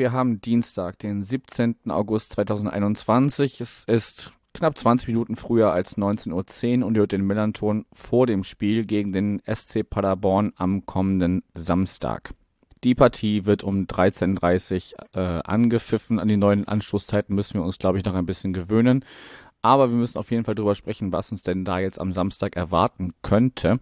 wir haben Dienstag, den 17. August 2021. Es ist knapp 20 Minuten früher als 19.10 Uhr und ihr hört den Millanton vor dem Spiel gegen den SC Paderborn am kommenden Samstag. Die Partie wird um 13.30 Uhr äh, angepfiffen. An die neuen Anstoßzeiten müssen wir uns, glaube ich, noch ein bisschen gewöhnen. Aber wir müssen auf jeden Fall drüber sprechen, was uns denn da jetzt am Samstag erwarten könnte.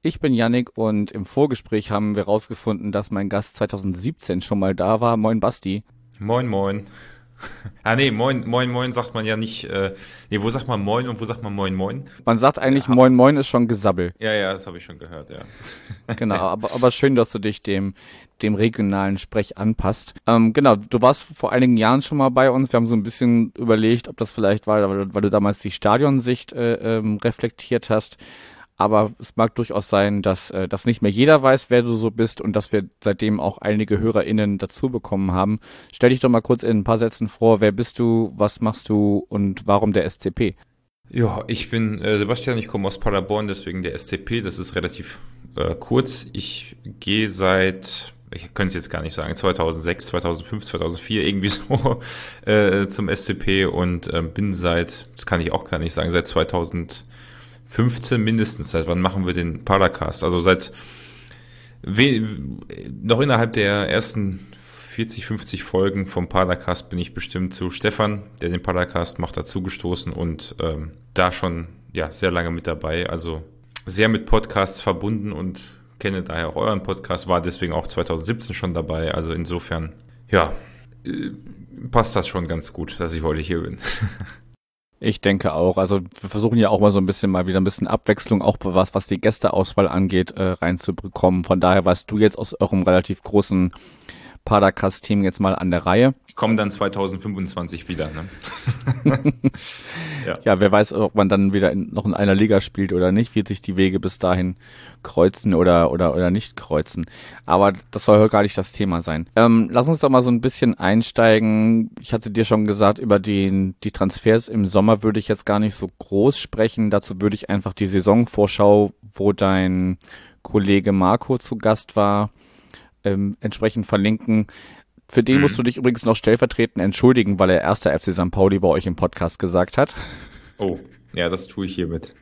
Ich bin Yannick und im Vorgespräch haben wir rausgefunden, dass mein Gast 2017 schon mal da war. Moin Basti. Moin, moin. ah nee, moin, moin, moin sagt man ja nicht. Äh, nee, wo sagt man moin und wo sagt man moin, moin? Man sagt eigentlich ja, moin, moin ist schon Gesabbel. Ja, ja, das habe ich schon gehört, ja. genau, aber, aber schön, dass du dich dem, dem regionalen Sprech anpasst. Ähm, genau, du warst vor einigen Jahren schon mal bei uns. Wir haben so ein bisschen überlegt, ob das vielleicht war, weil, weil du damals die Stadionsicht äh, ähm, reflektiert hast. Aber es mag durchaus sein, dass, äh, dass nicht mehr jeder weiß, wer du so bist und dass wir seitdem auch einige HörerInnen dazu bekommen haben. Stell dich doch mal kurz in ein paar Sätzen vor. Wer bist du? Was machst du? Und warum der SCP? Ja, ich bin äh, Sebastian, ich komme aus Paderborn, deswegen der SCP. Das ist relativ äh, kurz. Ich gehe seit ich könnte es jetzt gar nicht sagen, 2006, 2005, 2004 irgendwie so äh, zum SCP und äh, bin seit, das kann ich auch gar nicht sagen, seit 2000 15 mindestens. Seit wann machen wir den Paracast? Also seit noch innerhalb der ersten 40, 50 Folgen vom Paracast bin ich bestimmt zu Stefan, der den Paracast macht, dazugestoßen und ähm, da schon ja sehr lange mit dabei. Also sehr mit Podcasts verbunden und kenne daher auch euren Podcast, war deswegen auch 2017 schon dabei. Also insofern, ja, äh, passt das schon ganz gut, dass ich heute hier bin. Ich denke auch. Also wir versuchen ja auch mal so ein bisschen mal wieder ein bisschen Abwechslung, auch was, was die Gästeauswahl angeht, äh, reinzubekommen. Von daher warst du jetzt aus eurem relativ großen Padercast-Team jetzt mal an der Reihe. Ich komme dann 2025 wieder. Ne? ja. ja, wer weiß, ob man dann wieder in, noch in einer Liga spielt oder nicht, wie sich die Wege bis dahin kreuzen oder, oder, oder nicht kreuzen. Aber das soll heute gar nicht das Thema sein. Ähm, lass uns doch mal so ein bisschen einsteigen. Ich hatte dir schon gesagt, über den, die Transfers im Sommer würde ich jetzt gar nicht so groß sprechen. Dazu würde ich einfach die Saisonvorschau, wo dein Kollege Marco zu Gast war, ähm, entsprechend verlinken. Für den mhm. musst du dich übrigens noch stellvertretend entschuldigen, weil er erster FC St. Pauli bei euch im Podcast gesagt hat. Oh, ja, das tue ich hiermit.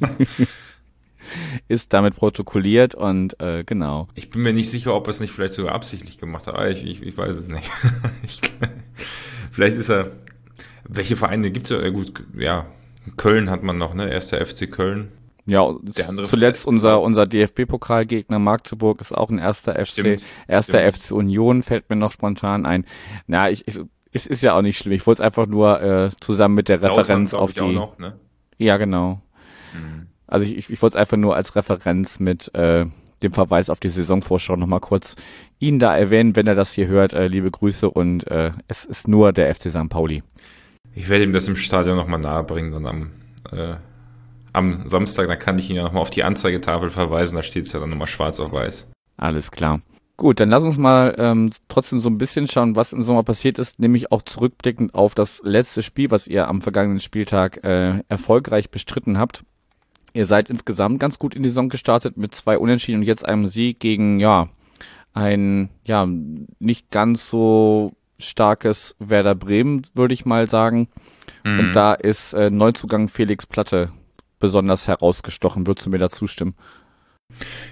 ist damit protokolliert und äh, genau. Ich bin mir nicht sicher, ob er es nicht vielleicht sogar absichtlich gemacht hat, aber ich, ich, ich weiß es nicht. ich, vielleicht ist er. Welche Vereine gibt es ja? Gut, ja, Köln hat man noch, ne? Erster FC Köln. Ja, zuletzt unser, unser DFB-Pokalgegner Magdeburg ist auch ein erster FC, stimmt, erster stimmt. FC Union fällt mir noch spontan ein. Na, ich, ich es ist ja auch nicht schlimm. Ich wollte es einfach nur äh, zusammen mit der Referenz auf die. Noch, ne? Ja, genau. Mhm. Also ich, ich, ich wollte es einfach nur als Referenz mit äh, dem Verweis auf die Saisonvorschau nochmal kurz ihn da erwähnen, wenn er das hier hört. Äh, liebe Grüße und äh, es ist nur der FC St. Pauli. Ich werde ihm das im Stadion nochmal nahebringen und am äh, am Samstag, dann kann ich ihn ja nochmal auf die Anzeigetafel verweisen, da steht es ja dann nochmal schwarz auf weiß. Alles klar. Gut, dann lass uns mal ähm, trotzdem so ein bisschen schauen, was im Sommer passiert ist, nämlich auch zurückblickend auf das letzte Spiel, was ihr am vergangenen Spieltag äh, erfolgreich bestritten habt. Ihr seid insgesamt ganz gut in die Saison gestartet mit zwei Unentschieden und jetzt einem Sieg gegen, ja, ein, ja, nicht ganz so starkes Werder Bremen, würde ich mal sagen. Mhm. Und da ist äh, Neuzugang Felix Platte besonders herausgestochen. Würdest du mir da zustimmen?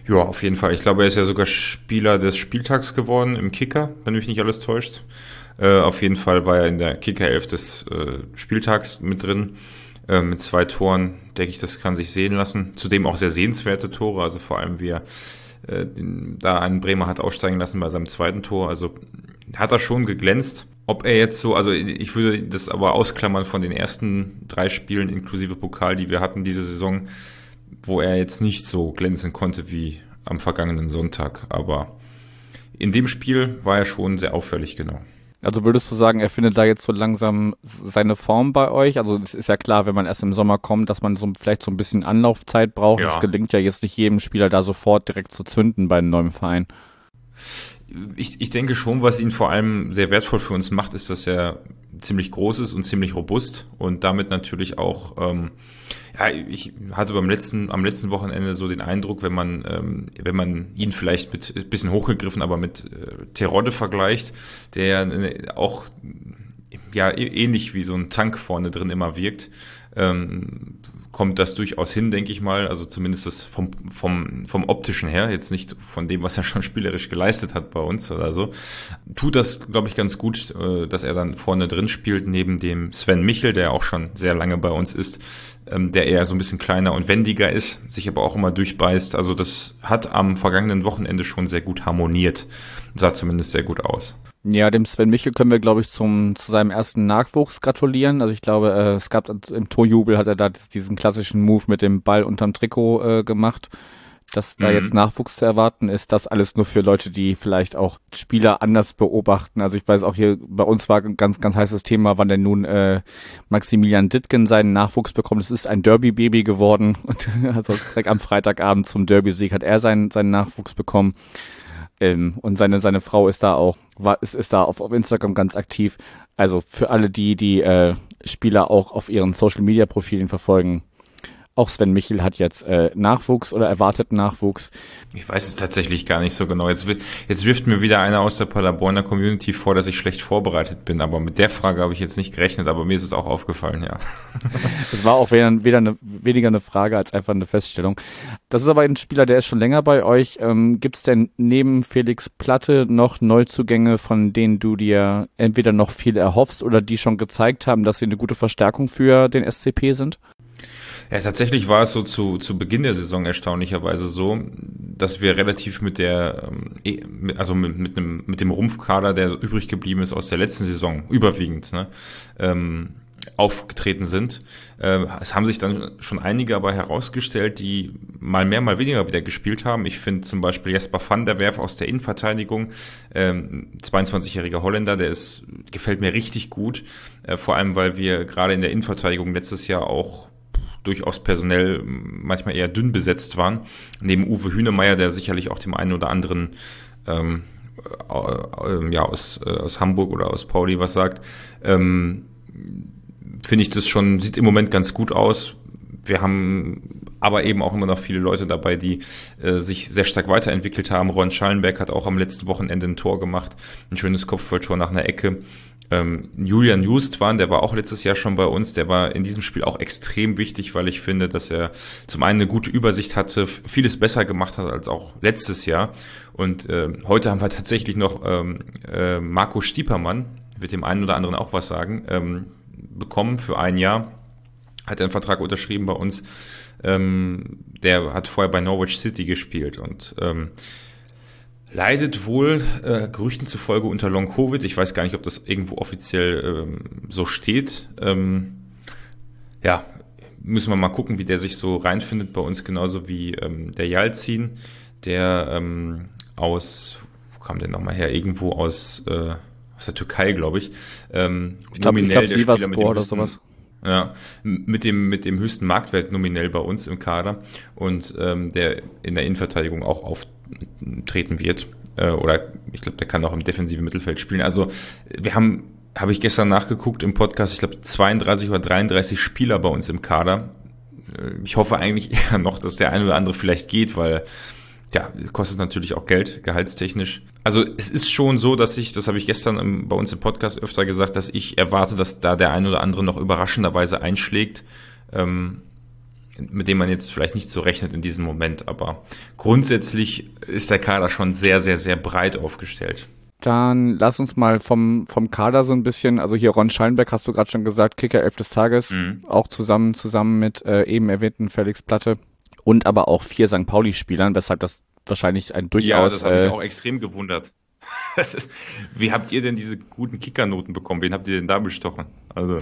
Ja, auf jeden Fall. Ich glaube, er ist ja sogar Spieler des Spieltags geworden im Kicker, wenn mich nicht alles täuscht. Äh, auf jeden Fall war er in der Kicker-Elf des äh, Spieltags mit drin. Äh, mit zwei Toren, denke ich, das kann sich sehen lassen. Zudem auch sehr sehenswerte Tore, also vor allem wie er äh, den, da einen Bremer hat aussteigen lassen bei seinem zweiten Tor. Also hat er schon geglänzt. Ob er jetzt so, also ich würde das aber ausklammern von den ersten drei Spielen inklusive Pokal, die wir hatten diese Saison, wo er jetzt nicht so glänzen konnte wie am vergangenen Sonntag. Aber in dem Spiel war er schon sehr auffällig, genau. Also würdest du sagen, er findet da jetzt so langsam seine Form bei euch? Also es ist ja klar, wenn man erst im Sommer kommt, dass man so vielleicht so ein bisschen Anlaufzeit braucht. Es ja. gelingt ja jetzt nicht jedem Spieler da sofort direkt zu zünden bei einem neuen Verein. Ich, ich denke schon, was ihn vor allem sehr wertvoll für uns macht, ist, dass er ziemlich groß ist und ziemlich robust und damit natürlich auch, ähm, ja, ich hatte beim letzten, am letzten Wochenende so den Eindruck, wenn man, ähm, wenn man ihn vielleicht mit, ein bisschen hochgegriffen, aber mit äh, Terodde vergleicht, der äh, auch, ja, ähnlich wie so ein Tank vorne drin immer wirkt, ähm, kommt das durchaus hin, denke ich mal. Also zumindest das vom, vom, vom optischen her, jetzt nicht von dem, was er schon spielerisch geleistet hat bei uns oder so. Tut das, glaube ich, ganz gut, äh, dass er dann vorne drin spielt, neben dem Sven Michel, der auch schon sehr lange bei uns ist, ähm, der eher so ein bisschen kleiner und wendiger ist, sich aber auch immer durchbeißt. Also das hat am vergangenen Wochenende schon sehr gut harmoniert. Sah zumindest sehr gut aus. Ja, dem Sven Michel können wir, glaube ich, zum zu seinem ersten Nachwuchs gratulieren. Also ich glaube, äh, es gab im Torjubel hat er da diesen klassischen Move mit dem Ball unterm Trikot äh, gemacht. Dass da mhm. jetzt Nachwuchs zu erwarten ist, das alles nur für Leute, die vielleicht auch Spieler anders beobachten. Also ich weiß auch hier, bei uns war ein ganz, ganz heißes Thema, wann denn nun äh, Maximilian Dittgen seinen Nachwuchs bekommt. Es ist ein Derby-Baby geworden. Und also direkt am Freitagabend zum Derby-Sieg hat er seinen, seinen Nachwuchs bekommen. Ähm, und seine, seine Frau ist da auch, war, ist, ist da auf, auf Instagram ganz aktiv. Also für alle die, die äh, Spieler auch auf ihren Social Media Profilen verfolgen, auch Sven Michel hat jetzt äh, Nachwuchs oder erwartet Nachwuchs. Ich weiß es tatsächlich gar nicht so genau. Jetzt, jetzt wirft mir wieder einer aus der Paderborner Community vor, dass ich schlecht vorbereitet bin. Aber mit der Frage habe ich jetzt nicht gerechnet, aber mir ist es auch aufgefallen, ja. Es war auch weder, weder eine, weniger eine Frage als einfach eine Feststellung. Das ist aber ein Spieler, der ist schon länger bei euch. Ähm, Gibt es denn neben Felix Platte noch Neuzugänge, von denen du dir entweder noch viel erhoffst oder die schon gezeigt haben, dass sie eine gute Verstärkung für den SCP sind? Ja, tatsächlich war es so zu, zu Beginn der Saison erstaunlicherweise so, dass wir relativ mit der, ähm, eh, also mit, mit, einem, mit dem Rumpfkader, der übrig geblieben ist aus der letzten Saison, überwiegend, ne, ähm, aufgetreten sind. Äh, es haben sich dann schon einige aber herausgestellt, die mal mehr, mal weniger wieder gespielt haben. Ich finde zum Beispiel Jesper van der Werf aus der Innenverteidigung, ähm, 22-jähriger Holländer, der ist, gefällt mir richtig gut. Äh, vor allem, weil wir gerade in der Innenverteidigung letztes Jahr auch durchaus personell manchmal eher dünn besetzt waren. Neben Uwe Hünemeyer, der sicherlich auch dem einen oder anderen ähm, äh, ja, aus, äh, aus Hamburg oder aus Pauli was sagt, ähm, finde ich das schon, sieht im Moment ganz gut aus. Wir haben aber eben auch immer noch viele Leute dabei, die äh, sich sehr stark weiterentwickelt haben. Ron Schallenberg hat auch am letzten Wochenende ein Tor gemacht, ein schönes Kopfballtor nach einer Ecke. Ähm, Julian Justwan, der war auch letztes Jahr schon bei uns, der war in diesem Spiel auch extrem wichtig, weil ich finde, dass er zum einen eine gute Übersicht hatte, vieles besser gemacht hat als auch letztes Jahr. Und äh, heute haben wir tatsächlich noch ähm, äh, Marco Stiepermann, wird dem einen oder anderen auch was sagen, ähm, bekommen für ein Jahr. Hat einen Vertrag unterschrieben bei uns. Ähm, der hat vorher bei Norwich City gespielt und ähm, leidet wohl äh, Gerüchten zufolge unter Long Covid. Ich weiß gar nicht, ob das irgendwo offiziell ähm, so steht. Ähm, ja, müssen wir mal gucken, wie der sich so reinfindet bei uns, genauso wie ähm, der Jalzin, der ähm, aus, wo kam der nochmal her? Irgendwo aus, äh, aus der Türkei, glaube ich. Ähm, ich glaube, ich glaub, Sivasspor oder sowas. Ja, mit dem, mit dem höchsten Marktwert nominell bei uns im Kader und ähm, der in der Innenverteidigung auch auftreten wird. Äh, oder ich glaube, der kann auch im defensiven Mittelfeld spielen. Also wir haben, habe ich gestern nachgeguckt im Podcast, ich glaube 32 oder 33 Spieler bei uns im Kader. Äh, ich hoffe eigentlich eher noch, dass der eine oder andere vielleicht geht, weil ja, kostet natürlich auch Geld, gehaltstechnisch. Also es ist schon so, dass ich, das habe ich gestern im, bei uns im Podcast öfter gesagt, dass ich erwarte, dass da der ein oder andere noch überraschenderweise einschlägt, ähm, mit dem man jetzt vielleicht nicht so rechnet in diesem Moment. Aber grundsätzlich ist der Kader schon sehr, sehr, sehr breit aufgestellt. Dann lass uns mal vom, vom Kader so ein bisschen, also hier Ron Schallenberg hast du gerade schon gesagt, Kicker 11 des Tages, mhm. auch zusammen, zusammen mit äh, eben erwähnten Felix Platte und aber auch vier St. Pauli-Spielern, weshalb das wahrscheinlich ein durchaus. Ja, das hat mich äh, auch extrem gewundert. Ist, wie habt ihr denn diese guten Kickernoten bekommen? Wen habt ihr denn da bestochen? Also,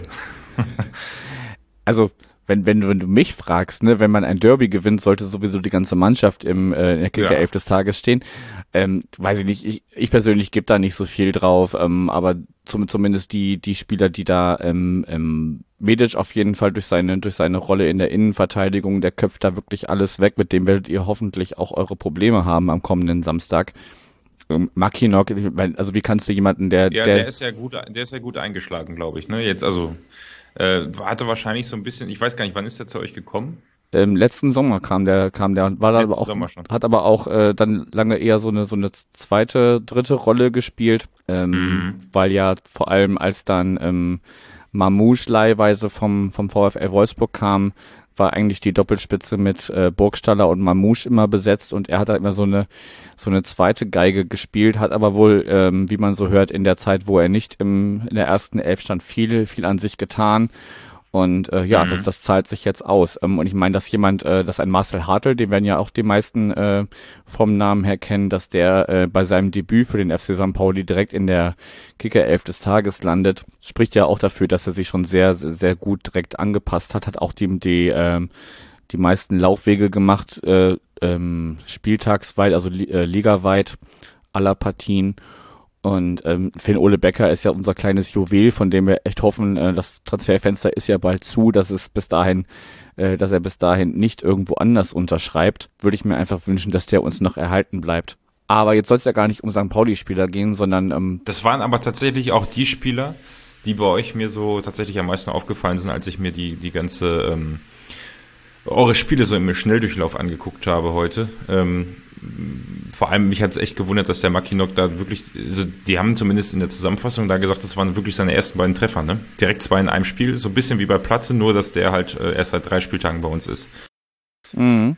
also wenn, wenn, wenn du mich fragst, ne, wenn man ein Derby gewinnt, sollte sowieso die ganze Mannschaft im äh, in der Kicker ja. 11 des Tages stehen. Ähm, weiß ich nicht, ich, ich persönlich gebe da nicht so viel drauf, ähm, aber zum, zumindest die, die Spieler, die da ähm, ähm, Medic auf jeden Fall durch seine, durch seine Rolle in der Innenverteidigung, der köpft da wirklich alles weg, mit dem werdet ihr hoffentlich auch eure Probleme haben am kommenden Samstag. ähm, Mackinock, also wie kannst du jemanden, der. Ja, der, der ist ja gut, der ist ja gut eingeschlagen, glaube ich. Ne? Jetzt, also äh, hatte wahrscheinlich so ein bisschen, ich weiß gar nicht, wann ist der zu euch gekommen? Im letzten Sommer kam der, kam der, war da aber auch, hat aber auch äh, dann lange eher so eine so eine zweite, dritte Rolle gespielt, ähm, mhm. weil ja vor allem als dann ähm, Mamouche leihweise vom vom VfL Wolfsburg kam, war eigentlich die Doppelspitze mit äh, Burgstaller und Mamouche immer besetzt und er hat da immer so eine so eine zweite Geige gespielt, hat aber wohl, ähm, wie man so hört, in der Zeit, wo er nicht im, in der ersten Elf stand, viel, viel an sich getan und äh, ja, mhm. das, das zahlt sich jetzt aus. Ähm, und ich meine, dass jemand, äh, dass ein Marcel Hartl, den werden ja auch die meisten äh, vom Namen her kennen, dass der äh, bei seinem Debüt für den FC St. Pauli direkt in der Kicker-Elf des Tages landet, spricht ja auch dafür, dass er sich schon sehr, sehr gut direkt angepasst hat, hat auch die, die, äh, die meisten Laufwege gemacht, äh, ähm, spieltagsweit, also li äh, ligaweit aller Partien und ähm, Finn Ole Becker ist ja unser kleines Juwel, von dem wir echt hoffen, äh, das Transferfenster ist ja bald zu, dass es bis dahin, äh, dass er bis dahin nicht irgendwo anders unterschreibt. Würde ich mir einfach wünschen, dass der uns noch erhalten bleibt. Aber jetzt soll es ja gar nicht um St. Pauli-Spieler gehen, sondern ähm, Das waren aber tatsächlich auch die Spieler, die bei euch mir so tatsächlich am meisten aufgefallen sind, als ich mir die, die ganze ähm, eure Spiele so im Schnelldurchlauf angeguckt habe heute. Ähm, vor allem mich hat es echt gewundert, dass der Mackinock da wirklich, also die haben zumindest in der Zusammenfassung da gesagt, das waren wirklich seine ersten beiden Treffer, ne? Direkt zwei in einem Spiel, so ein bisschen wie bei Platte, nur dass der halt äh, erst seit drei Spieltagen bei uns ist. Mhm.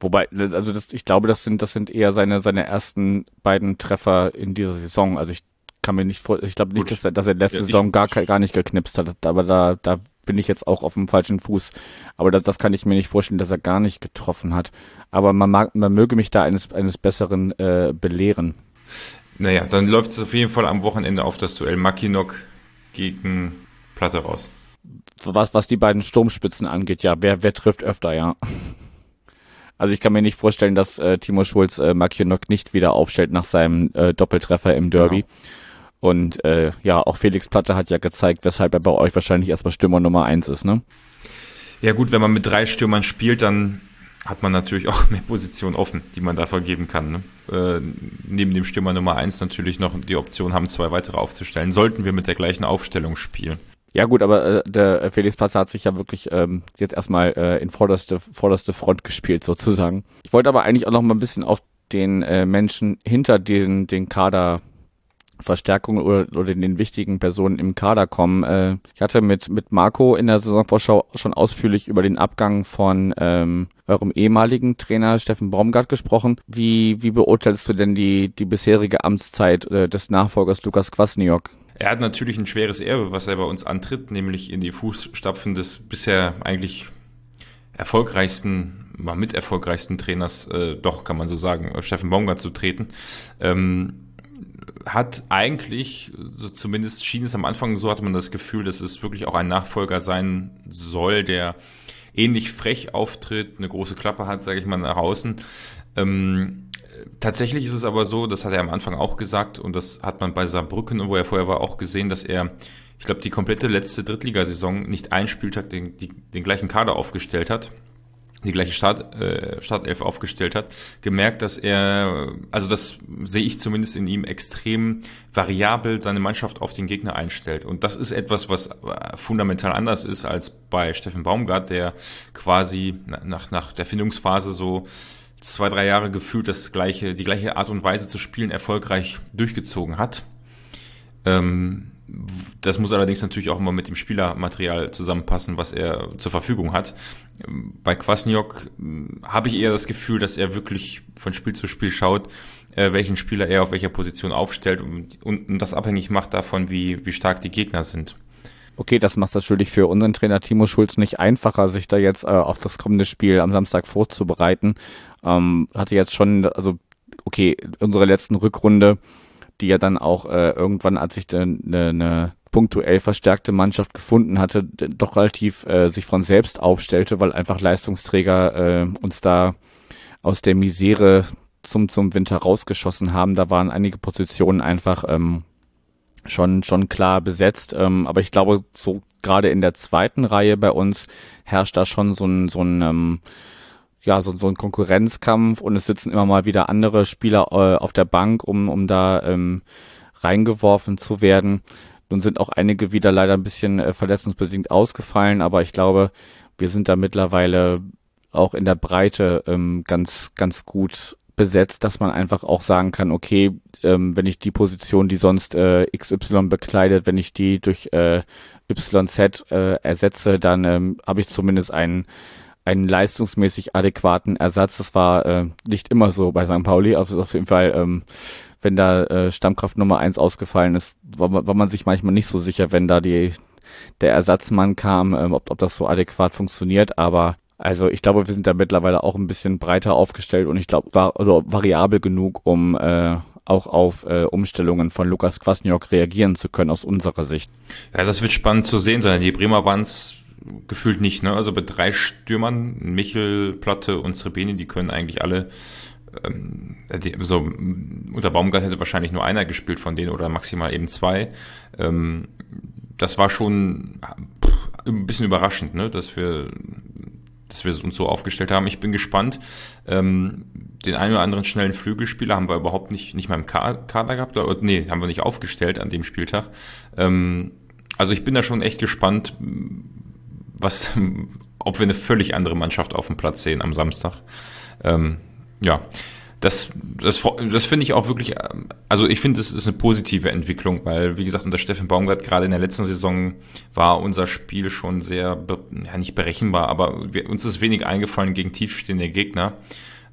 Wobei, also das, ich glaube, das sind, das sind eher seine, seine ersten beiden Treffer in dieser Saison. Also ich kann mir nicht vor, ich glaube nicht, dass er, dass er letzte ja, Saison gar, gar nicht geknipst hat, aber da, da bin ich jetzt auch auf dem falschen Fuß. Aber das, das kann ich mir nicht vorstellen, dass er gar nicht getroffen hat. Aber man, mag, man möge mich da eines, eines Besseren äh, belehren. Naja, dann läuft es auf jeden Fall am Wochenende auf das Duell Makinok gegen Platte raus. Was, was die beiden Sturmspitzen angeht, ja, wer, wer trifft öfter, ja. Also ich kann mir nicht vorstellen, dass äh, Timo Schulz äh, Makinok nicht wieder aufstellt nach seinem äh, Doppeltreffer im Derby. Genau. Und äh, ja, auch Felix Platte hat ja gezeigt, weshalb er bei euch wahrscheinlich erstmal Stürmer Nummer eins ist, ne? Ja gut, wenn man mit drei Stürmern spielt, dann hat man natürlich auch mehr Positionen offen, die man da vergeben kann. Ne? Äh, neben dem Stürmer Nummer eins natürlich noch die Option haben, zwei weitere aufzustellen. Sollten wir mit der gleichen Aufstellung spielen. Ja gut, aber äh, der Felix Platte hat sich ja wirklich ähm, jetzt erstmal äh, in vorderste, vorderste Front gespielt sozusagen. Ich wollte aber eigentlich auch noch mal ein bisschen auf den äh, Menschen hinter den, den Kader Verstärkung oder, oder den wichtigen Personen im Kader kommen. Äh, ich hatte mit, mit Marco in der Saisonvorschau schon ausführlich über den Abgang von ähm, eurem ehemaligen Trainer Steffen Baumgart gesprochen. Wie, wie beurteilst du denn die, die bisherige Amtszeit äh, des Nachfolgers Lukas Kwasniok? Er hat natürlich ein schweres Erbe, was er bei uns antritt, nämlich in die Fußstapfen des bisher eigentlich erfolgreichsten, mal mit erfolgreichsten Trainers, äh, doch kann man so sagen, Steffen Baumgart zu treten. Ähm, hat eigentlich, so zumindest schien es am Anfang so, hatte man das Gefühl, dass es wirklich auch ein Nachfolger sein soll, der ähnlich frech auftritt, eine große Klappe hat, sage ich mal, nach außen. Ähm, tatsächlich ist es aber so, das hat er am Anfang auch gesagt und das hat man bei Saarbrücken, wo er vorher war, auch gesehen, dass er, ich glaube, die komplette letzte Drittligasaison nicht ein Spieltag den, die, den gleichen Kader aufgestellt hat die gleiche Start, äh, Startelf aufgestellt hat, gemerkt, dass er, also das sehe ich zumindest in ihm, extrem variabel seine Mannschaft auf den Gegner einstellt. Und das ist etwas, was äh, fundamental anders ist als bei Steffen Baumgart, der quasi nach, nach der Findungsphase so zwei, drei Jahre gefühlt das gleiche, die gleiche Art und Weise zu spielen erfolgreich durchgezogen hat. Ähm, das muss allerdings natürlich auch immer mit dem Spielermaterial zusammenpassen, was er zur Verfügung hat. Bei Kwasniok hm, habe ich eher das Gefühl, dass er wirklich von Spiel zu Spiel schaut, äh, welchen Spieler er auf welcher Position aufstellt und, und das abhängig macht davon, wie, wie stark die Gegner sind. Okay, das macht natürlich für unseren Trainer Timo Schulz nicht einfacher, sich da jetzt äh, auf das kommende Spiel am Samstag vorzubereiten. Ähm, hatte jetzt schon, also okay, unsere letzten Rückrunde die ja dann auch äh, irgendwann, als ich eine ne, ne punktuell verstärkte Mannschaft gefunden hatte, doch relativ äh, sich von selbst aufstellte, weil einfach Leistungsträger äh, uns da aus der Misere zum, zum Winter rausgeschossen haben. Da waren einige Positionen einfach ähm, schon, schon klar besetzt. Ähm, aber ich glaube, so gerade in der zweiten Reihe bei uns herrscht da schon so ein, so ein ähm, ja, so, so ein Konkurrenzkampf und es sitzen immer mal wieder andere Spieler äh, auf der Bank, um, um da ähm, reingeworfen zu werden. Nun sind auch einige wieder leider ein bisschen äh, verletzungsbedingt ausgefallen, aber ich glaube, wir sind da mittlerweile auch in der Breite ähm, ganz, ganz gut besetzt, dass man einfach auch sagen kann, okay, ähm, wenn ich die Position, die sonst äh, XY bekleidet, wenn ich die durch äh, YZ äh, ersetze, dann ähm, habe ich zumindest einen einen leistungsmäßig adäquaten Ersatz. Das war äh, nicht immer so bei St. Pauli. Also auf jeden Fall, ähm, wenn da äh, Stammkraft Nummer eins ausgefallen ist, war, war man sich manchmal nicht so sicher, wenn da die der Ersatzmann kam, ähm, ob, ob das so adäquat funktioniert. Aber also ich glaube, wir sind da mittlerweile auch ein bisschen breiter aufgestellt und ich glaube, war also variabel genug, um äh, auch auf äh, Umstellungen von Lukas Kwasniok reagieren zu können aus unserer Sicht. Ja, das wird spannend zu sehen sein. Die Bremer waren gefühlt nicht, ne? Also bei drei Stürmern, Michel, Platte und Srebeni, die können eigentlich alle ähm, die, so unter Baumgart hätte wahrscheinlich nur einer gespielt von denen oder maximal eben zwei. Ähm, das war schon pff, ein bisschen überraschend, ne? dass wir dass wir uns so aufgestellt haben. Ich bin gespannt. Ähm, den einen oder anderen schnellen Flügelspieler haben wir überhaupt nicht, nicht mal im Kader gehabt. Oder, nee, haben wir nicht aufgestellt an dem Spieltag. Ähm, also ich bin da schon echt gespannt, was, ob wir eine völlig andere Mannschaft auf dem Platz sehen am Samstag. Ähm, ja, das, das, das finde ich auch wirklich, also ich finde, es ist eine positive Entwicklung, weil, wie gesagt, unter Steffen Baumgart gerade in der letzten Saison war unser Spiel schon sehr, ja, nicht berechenbar, aber wir, uns ist wenig eingefallen gegen tiefstehende Gegner.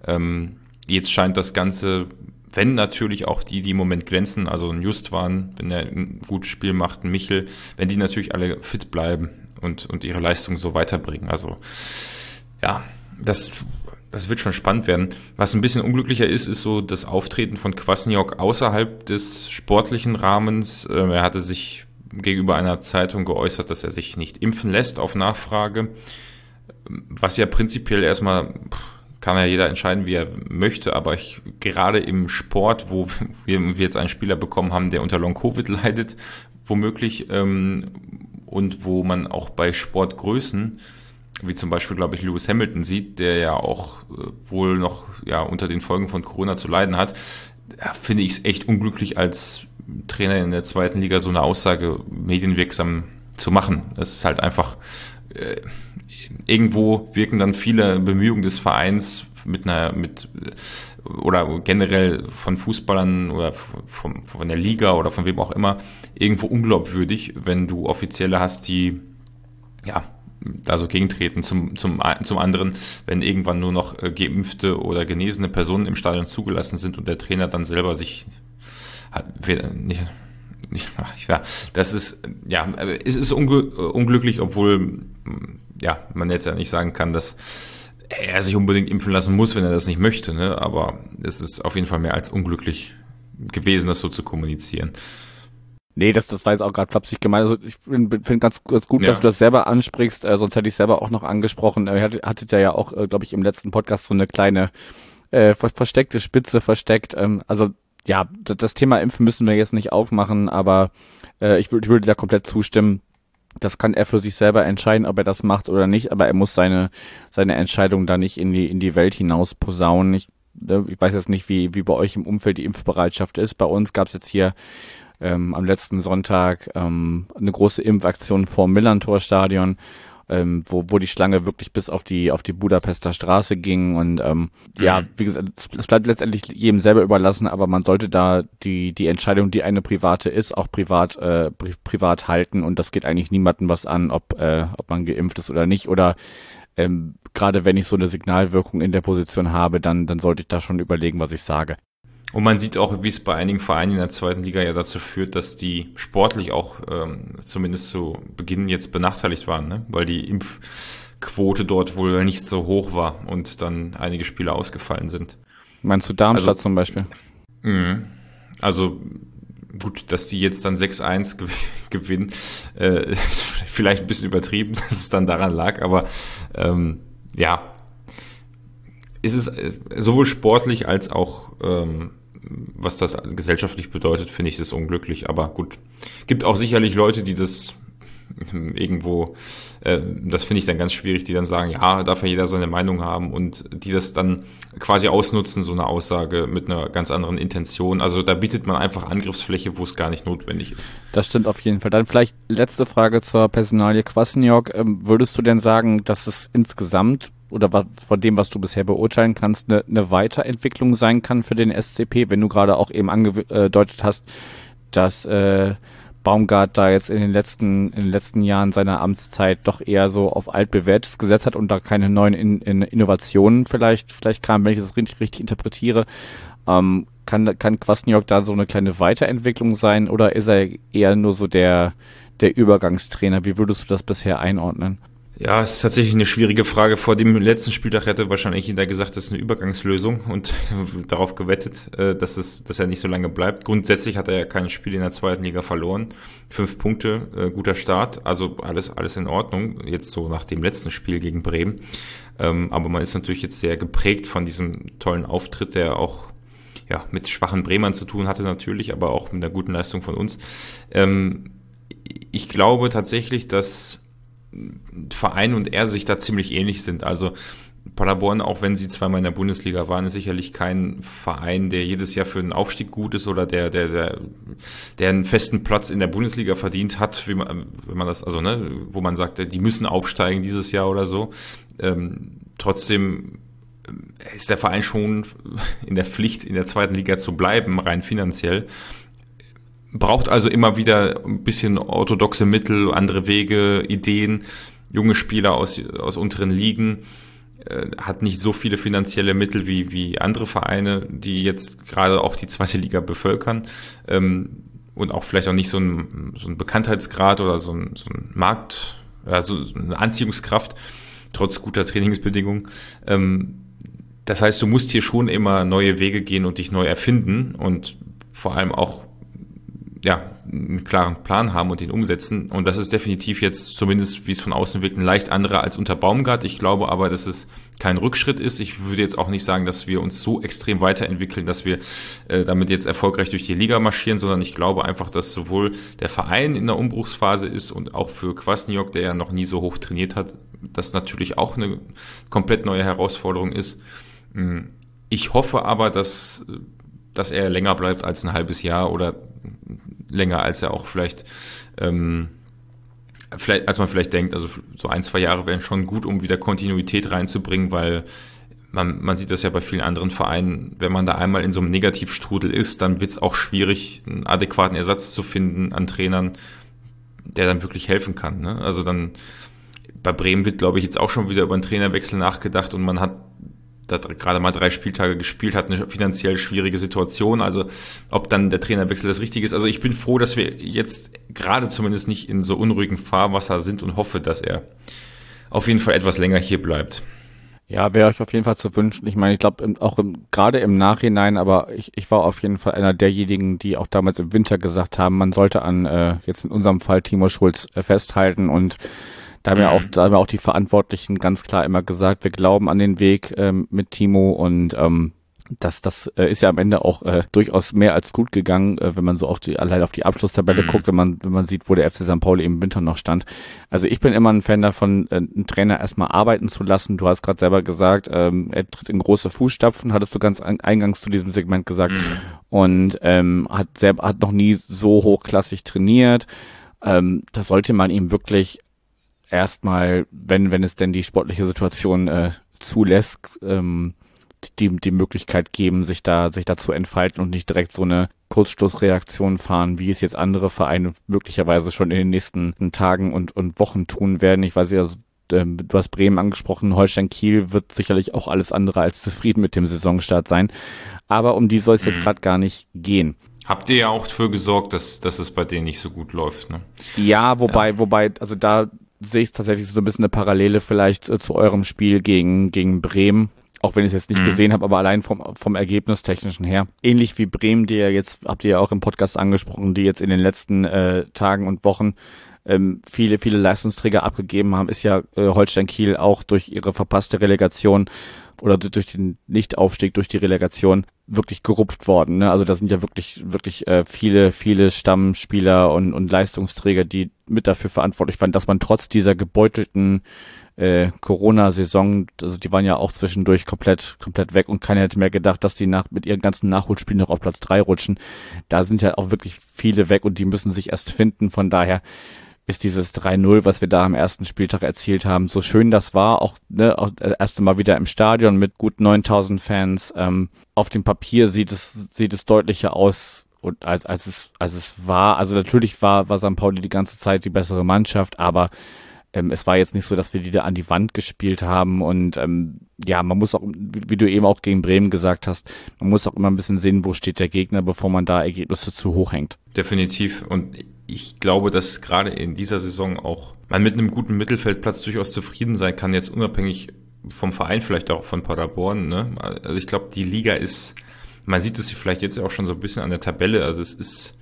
Ähm, jetzt scheint das Ganze, wenn natürlich auch die, die im Moment glänzen, also ein Just waren, wenn er ein gutes Spiel macht, ein Michel, wenn die natürlich alle fit bleiben und, und ihre Leistung so weiterbringen. Also, ja, das das wird schon spannend werden. Was ein bisschen unglücklicher ist, ist so das Auftreten von Kwasniok außerhalb des sportlichen Rahmens. Ähm, er hatte sich gegenüber einer Zeitung geäußert, dass er sich nicht impfen lässt auf Nachfrage. Was ja prinzipiell erstmal kann ja jeder entscheiden, wie er möchte, aber ich, gerade im Sport, wo wir, jetzt einen Spieler bekommen haben, der unter Long-Covid leidet, womöglich, ähm, und wo man auch bei Sportgrößen wie zum Beispiel, glaube ich, Lewis Hamilton sieht, der ja auch äh, wohl noch ja unter den Folgen von Corona zu leiden hat, finde ich es echt unglücklich, als Trainer in der zweiten Liga so eine Aussage medienwirksam zu machen. Es ist halt einfach äh, irgendwo wirken dann viele Bemühungen des Vereins mit einer mit oder generell von Fußballern oder von, von der Liga oder von wem auch immer irgendwo unglaubwürdig, wenn du Offizielle hast, die ja da so gegentreten. Zum, zum, zum anderen, wenn irgendwann nur noch äh, geimpfte oder genesene Personen im Stadion zugelassen sind und der Trainer dann selber sich hat, nicht, ja, das ist, ja, es ist unglücklich, obwohl, ja, man jetzt ja nicht sagen kann, dass er sich unbedingt impfen lassen muss, wenn er das nicht möchte, ne? aber es ist auf jeden Fall mehr als unglücklich gewesen, das so zu kommunizieren. Nee, das, das war jetzt auch gerade flapsig gemeint. Also ich finde find ganz, ganz gut, ja. dass du das selber ansprichst, äh, sonst hätte ich selber auch noch angesprochen. Ihr hattet, hattet ja auch, äh, glaube ich, im letzten Podcast so eine kleine äh, versteckte Spitze versteckt. Ähm, also ja, das Thema Impfen müssen wir jetzt nicht aufmachen, aber äh, ich, würd, ich würde da komplett zustimmen. Das kann er für sich selber entscheiden, ob er das macht oder nicht, aber er muss seine, seine Entscheidung da nicht in die, in die Welt hinaus posaunen. Ich, äh, ich weiß jetzt nicht, wie, wie bei euch im Umfeld die Impfbereitschaft ist. Bei uns gab es jetzt hier ähm, am letzten Sonntag ähm, eine große Impfaktion vor dem Millantor-Stadion, ähm, wo, wo die Schlange wirklich bis auf die auf die Budapester Straße ging und ähm, mhm. ja, wie gesagt, es bleibt letztendlich jedem selber überlassen, aber man sollte da die die Entscheidung, die eine private ist, auch privat äh, pri privat halten und das geht eigentlich niemandem was an, ob äh, ob man geimpft ist oder nicht oder ähm, gerade wenn ich so eine Signalwirkung in der Position habe, dann dann sollte ich da schon überlegen, was ich sage. Und man sieht auch, wie es bei einigen Vereinen in der zweiten Liga ja dazu führt, dass die sportlich auch ähm, zumindest zu Beginn jetzt benachteiligt waren, ne? weil die Impfquote dort wohl nicht so hoch war und dann einige Spiele ausgefallen sind. Meinst du Darmstadt also, zum Beispiel? Mh, also gut, dass die jetzt dann 6-1 gewinnen, äh, ist vielleicht ein bisschen übertrieben, dass es dann daran lag, aber ähm, ja, ist es äh, sowohl sportlich als auch ähm, was das gesellschaftlich bedeutet, finde ich das unglücklich. Aber gut, gibt auch sicherlich Leute, die das irgendwo, äh, das finde ich dann ganz schwierig, die dann sagen, ja, darf ja jeder seine Meinung haben und die das dann quasi ausnutzen, so eine Aussage mit einer ganz anderen Intention. Also da bietet man einfach Angriffsfläche, wo es gar nicht notwendig ist. Das stimmt auf jeden Fall. Dann vielleicht letzte Frage zur Personalie Kwasniok. Ähm, würdest du denn sagen, dass es insgesamt oder was, von dem, was du bisher beurteilen kannst, eine, eine Weiterentwicklung sein kann für den SCP, wenn du gerade auch eben angedeutet hast, dass äh, Baumgart da jetzt in den letzten in den letzten Jahren seiner Amtszeit doch eher so auf altbewährtes gesetzt hat und da keine neuen in, in Innovationen vielleicht vielleicht kam, wenn ich das richtig richtig interpretiere. Ähm, kann kann Kwasniok da so eine kleine Weiterentwicklung sein oder ist er eher nur so der der Übergangstrainer? Wie würdest du das bisher einordnen? Ja, es ist tatsächlich eine schwierige Frage. Vor dem letzten Spieltag hätte wahrscheinlich jeder gesagt, das ist eine Übergangslösung und darauf gewettet, äh, dass, es, dass er nicht so lange bleibt. Grundsätzlich hat er ja kein Spiel in der zweiten Liga verloren. Fünf Punkte, äh, guter Start, also alles, alles in Ordnung. Jetzt so nach dem letzten Spiel gegen Bremen. Ähm, aber man ist natürlich jetzt sehr geprägt von diesem tollen Auftritt, der auch ja, mit schwachen Bremern zu tun hatte natürlich, aber auch mit einer guten Leistung von uns. Ähm, ich glaube tatsächlich, dass Verein und er sich da ziemlich ähnlich sind. Also Paderborn, auch wenn sie zweimal in der Bundesliga waren, ist sicherlich kein Verein, der jedes Jahr für einen Aufstieg gut ist oder der, der, der, der einen festen Platz in der Bundesliga verdient hat, wie man, wenn man das, also ne, wo man sagt, die müssen aufsteigen dieses Jahr oder so. Ähm, trotzdem ist der Verein schon in der Pflicht, in der zweiten Liga zu bleiben, rein finanziell braucht also immer wieder ein bisschen orthodoxe Mittel, andere Wege, Ideen, junge Spieler aus, aus unteren Ligen, äh, hat nicht so viele finanzielle Mittel wie, wie andere Vereine, die jetzt gerade auch die zweite Liga bevölkern ähm, und auch vielleicht auch nicht so ein, so ein Bekanntheitsgrad oder so ein, so ein Markt, also so eine Anziehungskraft, trotz guter Trainingsbedingungen. Ähm, das heißt, du musst hier schon immer neue Wege gehen und dich neu erfinden und vor allem auch ja, einen klaren Plan haben und den umsetzen. Und das ist definitiv jetzt, zumindest wie es von außen wirkt, ein leicht anderer als unter Baumgart. Ich glaube aber, dass es kein Rückschritt ist. Ich würde jetzt auch nicht sagen, dass wir uns so extrem weiterentwickeln, dass wir äh, damit jetzt erfolgreich durch die Liga marschieren, sondern ich glaube einfach, dass sowohl der Verein in der Umbruchsphase ist und auch für Kwasniok, der ja noch nie so hoch trainiert hat, das natürlich auch eine komplett neue Herausforderung ist. Hm, ich hoffe aber, dass dass er länger bleibt als ein halbes Jahr oder länger als er auch vielleicht, ähm, vielleicht, als man vielleicht denkt. Also so ein, zwei Jahre wären schon gut, um wieder Kontinuität reinzubringen, weil man, man sieht das ja bei vielen anderen Vereinen, wenn man da einmal in so einem Negativstrudel ist, dann wird es auch schwierig, einen adäquaten Ersatz zu finden an Trainern, der dann wirklich helfen kann. Ne? Also dann bei Bremen wird, glaube ich, jetzt auch schon wieder über einen Trainerwechsel nachgedacht und man hat da gerade mal drei Spieltage gespielt hat, eine finanziell schwierige Situation. Also ob dann der Trainerwechsel das Richtige ist. Also ich bin froh, dass wir jetzt gerade zumindest nicht in so unruhigen Fahrwasser sind und hoffe, dass er auf jeden Fall etwas länger hier bleibt. Ja, wäre euch auf jeden Fall zu wünschen. Ich meine, ich glaube auch im, gerade im Nachhinein, aber ich, ich war auf jeden Fall einer derjenigen, die auch damals im Winter gesagt haben, man sollte an äh, jetzt in unserem Fall Timo Schulz äh, festhalten und da haben ja auch, mhm. da haben ja auch die Verantwortlichen ganz klar immer gesagt, wir glauben an den Weg ähm, mit Timo und ähm, das, das äh, ist ja am Ende auch äh, durchaus mehr als gut gegangen, äh, wenn man so auf die, allein auf die Abschlusstabelle mhm. guckt, wenn man, wenn man sieht, wo der FC St. Pauli im Winter noch stand. Also ich bin immer ein Fan davon, äh, einen Trainer erstmal arbeiten zu lassen. Du hast gerade selber gesagt, ähm, er tritt in große Fußstapfen, hattest du ganz eingangs zu diesem Segment gesagt. Mhm. Und ähm, hat selber hat noch nie so hochklassig trainiert. Ähm, da sollte man ihm wirklich erstmal, wenn, wenn es denn die sportliche Situation äh, zulässt, ähm, die, die Möglichkeit geben, sich da, sich da zu entfalten und nicht direkt so eine Kurzstoßreaktion fahren, wie es jetzt andere Vereine möglicherweise schon in den nächsten Tagen und, und Wochen tun werden. Ich weiß ja, ähm, du hast Bremen angesprochen, Holstein Kiel wird sicherlich auch alles andere als zufrieden mit dem Saisonstart sein. Aber um die soll es mhm. jetzt gerade gar nicht gehen. Habt ihr ja auch dafür gesorgt, dass, dass es bei denen nicht so gut läuft, ne? Ja, wobei, ja. wobei, also da sehe ich tatsächlich so ein bisschen eine Parallele vielleicht äh, zu eurem Spiel gegen, gegen Bremen. Auch wenn ich es jetzt nicht mhm. gesehen habe, aber allein vom, vom Ergebnistechnischen her. Ähnlich wie Bremen, die ja jetzt, habt ihr ja auch im Podcast angesprochen, die jetzt in den letzten äh, Tagen und Wochen ähm, viele, viele Leistungsträger abgegeben haben, ist ja äh, Holstein Kiel auch durch ihre verpasste Relegation oder durch den Nichtaufstieg, durch die Relegation wirklich gerupft worden. Ne? Also da sind ja wirklich, wirklich äh, viele, viele Stammspieler und, und Leistungsträger, die mit dafür verantwortlich waren, dass man trotz dieser gebeutelten äh, Corona-Saison, also die waren ja auch zwischendurch komplett, komplett weg und keiner hätte mehr gedacht, dass die nach, mit ihren ganzen Nachholspielen noch auf Platz drei rutschen. Da sind ja auch wirklich viele weg und die müssen sich erst finden. Von daher ist dieses 3-0, was wir da am ersten Spieltag erzielt haben, so schön das war, auch, ne, auch das erste Mal wieder im Stadion mit gut 9000 Fans. Ähm, auf dem Papier sieht es, sieht es deutlicher aus, und als, als es, als es war, also natürlich war, war St. Pauli die ganze Zeit die bessere Mannschaft, aber ähm, es war jetzt nicht so, dass wir die da an die Wand gespielt haben und ähm, ja, man muss auch, wie du eben auch gegen Bremen gesagt hast, man muss auch immer ein bisschen sehen, wo steht der Gegner, bevor man da Ergebnisse zu hoch hängt. Definitiv und ich glaube, dass gerade in dieser Saison auch man mit einem guten Mittelfeldplatz durchaus zufrieden sein kann, jetzt unabhängig vom Verein, vielleicht auch von Paderborn. Ne? Also ich glaube, die Liga ist, man sieht es vielleicht jetzt auch schon so ein bisschen an der Tabelle, also es ist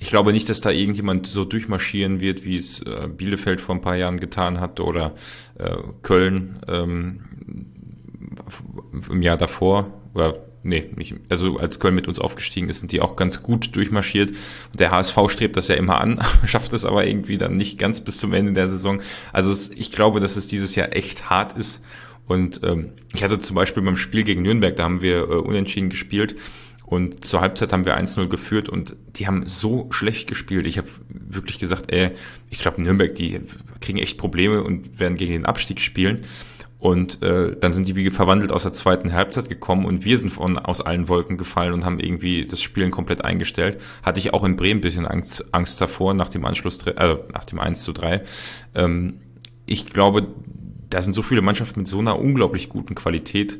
ich glaube nicht, dass da irgendjemand so durchmarschieren wird, wie es äh, Bielefeld vor ein paar Jahren getan hat oder äh, Köln ähm, im Jahr davor oder nee, nicht, also als Köln mit uns aufgestiegen ist, sind die auch ganz gut durchmarschiert. Und der HSV strebt das ja immer an, schafft es aber irgendwie dann nicht ganz bis zum Ende der Saison. Also es, ich glaube, dass es dieses Jahr echt hart ist. Und ähm, ich hatte zum Beispiel beim Spiel gegen Nürnberg, da haben wir äh, unentschieden gespielt und zur Halbzeit haben wir 1-0 geführt und die haben so schlecht gespielt. Ich habe wirklich gesagt, ey, ich glaube Nürnberg, die kriegen echt Probleme und werden gegen den Abstieg spielen. Und äh, dann sind die wie verwandelt aus der zweiten Halbzeit gekommen und wir sind von aus allen Wolken gefallen und haben irgendwie das Spielen komplett eingestellt. Hatte ich auch in Bremen ein bisschen Angst, Angst davor nach dem Anschluss, also nach dem 1 zu 3. Ähm, ich glaube, da sind so viele Mannschaften mit so einer unglaublich guten Qualität,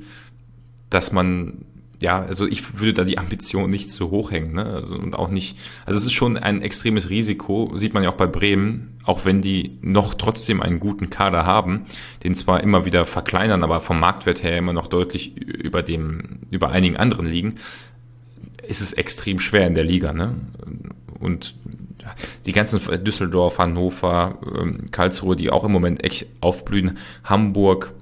dass man ja, also ich würde da die Ambition nicht zu hoch hängen, ne? Also, und auch nicht, also es ist schon ein extremes Risiko, sieht man ja auch bei Bremen, auch wenn die noch trotzdem einen guten Kader haben, den zwar immer wieder verkleinern, aber vom Marktwert her immer noch deutlich über dem, über einigen anderen liegen, ist es extrem schwer in der Liga, ne? Und die ganzen Düsseldorf, Hannover, ähm, Karlsruhe, die auch im Moment echt aufblühen, Hamburg,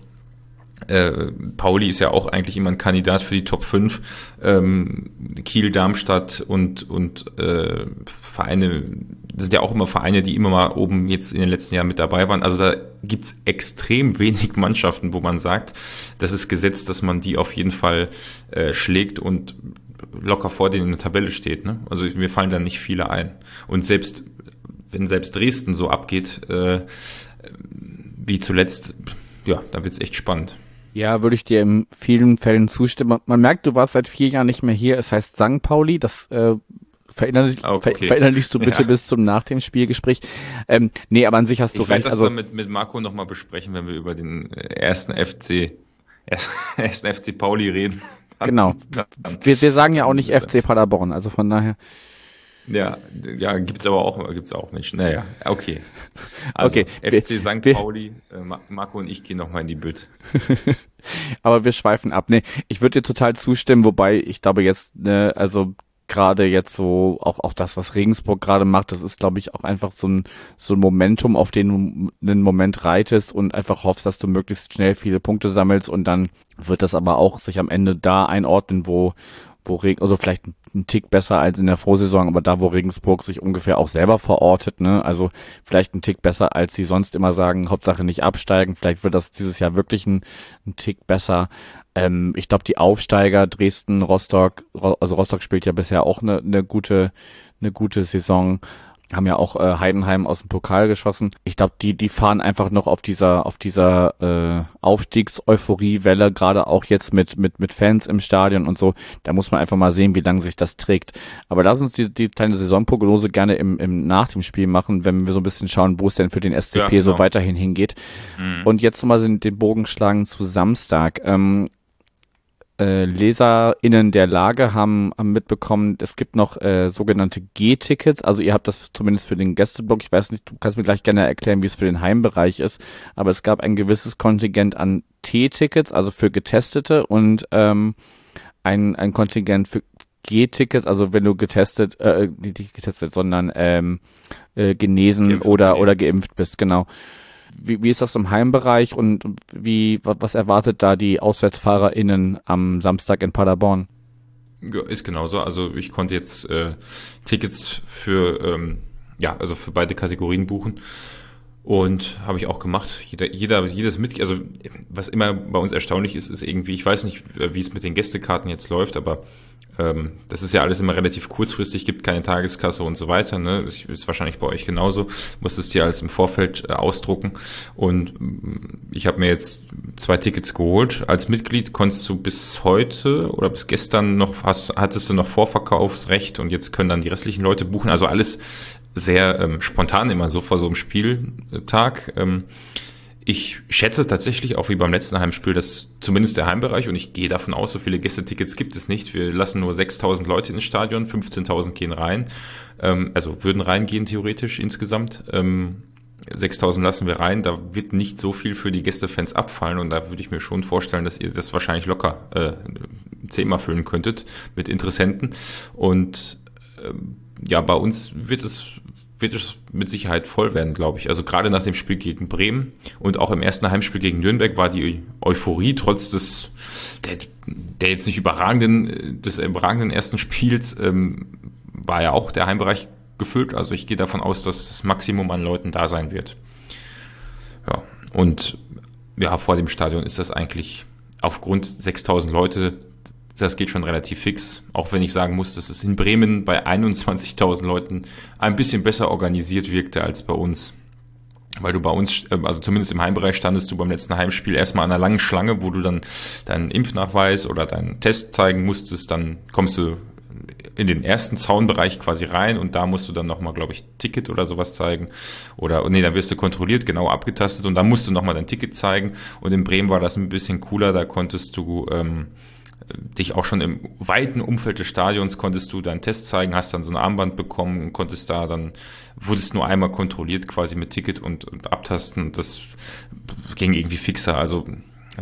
äh, Pauli ist ja auch eigentlich immer ein Kandidat für die Top 5. Ähm, Kiel, Darmstadt und, und äh, Vereine, das sind ja auch immer Vereine, die immer mal oben jetzt in den letzten Jahren mit dabei waren. Also da gibt's extrem wenig Mannschaften, wo man sagt, das ist gesetzt, dass man die auf jeden Fall äh, schlägt und locker vor denen in der Tabelle steht. Ne? Also mir fallen da nicht viele ein. Und selbst, wenn selbst Dresden so abgeht, äh, wie zuletzt, ja, da wird's echt spannend. Ja, würde ich dir in vielen Fällen zustimmen. Man merkt, du warst seit vier Jahren nicht mehr hier. Es heißt St. Pauli. Das äh, verinnerlich, ah, okay. ver verinnerlichst du bitte ja. bis zum nach dem Spielgespräch. Ähm, nee, aber an sich hast du ich recht. Ich also, das mit, mit Marco nochmal besprechen, wenn wir über den äh, ersten FC, ersten FC Pauli reden. Genau. Wir, wir sagen ja auch nicht FC Paderborn, also von daher. Ja, ja, gibt's aber auch, gibt's auch nicht. Naja, okay. Also okay. FC St. Pauli, äh, Marco und ich gehen nochmal in die Bütt. aber wir schweifen ab. Nee, ich würde dir total zustimmen, wobei ich glaube jetzt, ne, also gerade jetzt so auch auch das, was Regensburg gerade macht, das ist, glaube ich, auch einfach so ein so ein Momentum, auf den du einen Moment reitest und einfach hoffst, dass du möglichst schnell viele Punkte sammelst und dann wird das aber auch sich am Ende da einordnen, wo wo Regen, also vielleicht ein Tick besser als in der Vorsaison, aber da, wo Regensburg sich ungefähr auch selber verortet, ne, also vielleicht ein Tick besser, als sie sonst immer sagen, Hauptsache nicht absteigen, vielleicht wird das dieses Jahr wirklich ein, Tick besser. Ähm, ich glaube, die Aufsteiger, Dresden, Rostock, also Rostock spielt ja bisher auch eine, eine gute, eine gute Saison haben ja auch äh, Heidenheim aus dem Pokal geschossen. Ich glaube, die die fahren einfach noch auf dieser auf dieser äh, Aufstiegseuphorie-Welle, gerade auch jetzt mit mit mit Fans im Stadion und so. Da muss man einfach mal sehen, wie lange sich das trägt. Aber lass uns die, die kleine Saisonprognose gerne im, im nach dem Spiel machen, wenn wir so ein bisschen schauen, wo es denn für den SCP ja, genau. so weiterhin hingeht. Mhm. Und jetzt nochmal den Bogen schlagen zu Samstag. Ähm, äh, LeserInnen der Lage haben, haben mitbekommen, es gibt noch äh, sogenannte G-Tickets. Also ihr habt das zumindest für den Gästeblock. Ich weiß nicht, du kannst mir gleich gerne erklären, wie es für den Heimbereich ist. Aber es gab ein gewisses Kontingent an T-Tickets, also für Getestete und ähm, ein, ein Kontingent für G-Tickets, also wenn du getestet, äh, nicht getestet, sondern ähm, äh, genesen geimpft oder, oder geimpft bist, genau. Wie, wie ist das im Heimbereich und wie, was erwartet da die AuswärtsfahrerInnen am Samstag in Paderborn? Ja, ist genauso. Also ich konnte jetzt äh, Tickets für ähm, ja, also für beide Kategorien buchen. Und habe ich auch gemacht. Jeder, jeder, jedes Mitglied, also was immer bei uns erstaunlich ist, ist irgendwie, ich weiß nicht, wie es mit den Gästekarten jetzt läuft, aber ähm, das ist ja alles immer relativ kurzfristig, gibt keine Tageskasse und so weiter. Ne? Ist wahrscheinlich bei euch genauso. Musstest dir alles im Vorfeld äh, ausdrucken. Und mm, ich habe mir jetzt zwei Tickets geholt. Als Mitglied konntest du bis heute oder bis gestern noch, hast, hattest du noch Vorverkaufsrecht und jetzt können dann die restlichen Leute buchen. Also alles sehr ähm, spontan immer so vor so einem Spieltag. Ähm, ich schätze tatsächlich auch wie beim letzten Heimspiel, dass zumindest der Heimbereich, und ich gehe davon aus, so viele Gästetickets gibt es nicht. Wir lassen nur 6000 Leute ins Stadion, 15.000 gehen rein, ähm, also würden reingehen theoretisch insgesamt. Ähm, 6000 lassen wir rein, da wird nicht so viel für die Gästefans abfallen und da würde ich mir schon vorstellen, dass ihr das wahrscheinlich locker äh, zehnmal füllen könntet mit Interessenten. Und ähm, ja, bei uns wird es wird es mit Sicherheit voll werden, glaube ich. Also gerade nach dem Spiel gegen Bremen und auch im ersten Heimspiel gegen Nürnberg war die Euphorie trotz des der, der jetzt nicht überragenden des überragenden ersten Spiels ähm, war ja auch der Heimbereich gefüllt. Also ich gehe davon aus, dass das Maximum an Leuten da sein wird. Ja und ja vor dem Stadion ist das eigentlich aufgrund 6000 Leute das geht schon relativ fix. Auch wenn ich sagen muss, dass es in Bremen bei 21.000 Leuten ein bisschen besser organisiert wirkte als bei uns. Weil du bei uns, äh, also zumindest im Heimbereich standest du beim letzten Heimspiel erstmal an einer langen Schlange, wo du dann deinen Impfnachweis oder deinen Test zeigen musstest. Dann kommst du in den ersten Zaunbereich quasi rein und da musst du dann nochmal, glaube ich, Ticket oder sowas zeigen. Oder, nee, dann wirst du kontrolliert, genau abgetastet und dann musst du nochmal dein Ticket zeigen. Und in Bremen war das ein bisschen cooler, da konntest du ähm, dich auch schon im weiten Umfeld des Stadions konntest du deinen Test zeigen, hast dann so ein Armband bekommen und konntest da dann, wurdest nur einmal kontrolliert quasi mit Ticket und, und Abtasten das ging irgendwie fixer. Also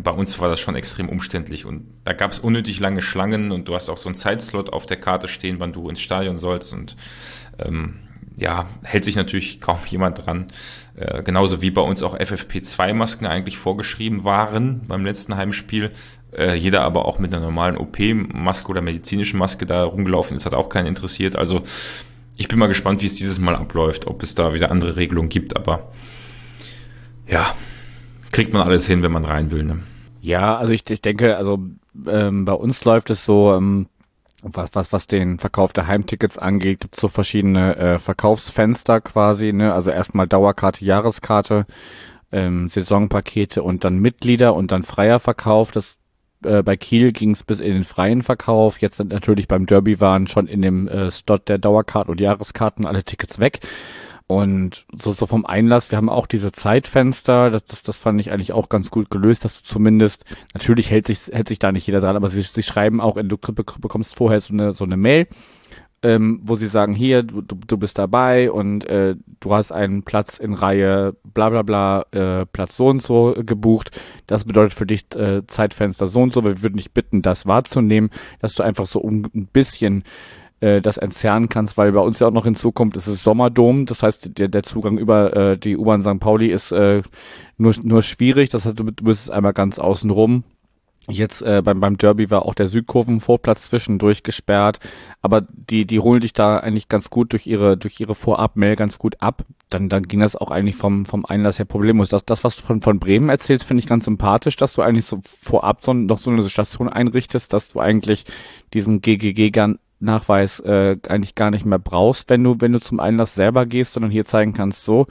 bei uns war das schon extrem umständlich und da gab es unnötig lange Schlangen und du hast auch so einen Zeitslot auf der Karte stehen, wann du ins Stadion sollst und ähm, ja, hält sich natürlich kaum jemand dran. Äh, genauso wie bei uns auch FFP2-Masken eigentlich vorgeschrieben waren beim letzten Heimspiel, äh, jeder aber auch mit einer normalen OP-Maske oder medizinischen Maske da rumgelaufen ist, hat auch keinen interessiert. Also ich bin mal gespannt, wie es dieses Mal abläuft, ob es da wieder andere Regelungen gibt, aber ja, kriegt man alles hin, wenn man rein will. Ne? Ja, also ich, ich denke, also ähm, bei uns läuft es so, ähm, was, was, was den Verkauf der Heimtickets angeht, gibt es so verschiedene äh, Verkaufsfenster quasi, ne? Also erstmal Dauerkarte, Jahreskarte, ähm, Saisonpakete und dann Mitglieder und dann freier Verkauf. Das äh, bei Kiel ging es bis in den freien Verkauf. Jetzt natürlich beim Derby waren schon in dem äh, Slot der Dauerkarten und Jahreskarten alle Tickets weg. Und so, so vom Einlass, wir haben auch diese Zeitfenster, das, das, das fand ich eigentlich auch ganz gut gelöst, dass du zumindest, natürlich hält sich, hält sich da nicht jeder dran, aber sie, sie schreiben auch, du bekommst vorher so eine, so eine Mail, ähm, wo sie sagen, hier, du, du bist dabei und äh, du hast einen Platz in Reihe bla bla bla, äh, Platz so und so gebucht. Das bedeutet für dich äh, Zeitfenster so und so. Wir würden dich bitten, das wahrzunehmen, dass du einfach so um, ein bisschen äh, das entzerren kannst, weil bei uns ja auch noch hinzukommt, es ist Sommerdom, das heißt, der, der Zugang über äh, die U-Bahn St. Pauli ist äh, nur, nur schwierig, das heißt, du, du bist einmal ganz außen rum Jetzt äh, beim, beim Derby war auch der Südkurvenvorplatz zwischendurch gesperrt, aber die die holen dich da eigentlich ganz gut durch ihre durch ihre Vorab-Mail ganz gut ab. Dann dann ging das auch eigentlich vom vom Einlass her problemlos. Das das was du von von Bremen erzählst, finde ich ganz sympathisch, dass du eigentlich so vorab so noch so eine Station einrichtest, dass du eigentlich diesen GGG Nachweis äh, eigentlich gar nicht mehr brauchst, wenn du wenn du zum Einlass selber gehst, sondern hier zeigen kannst so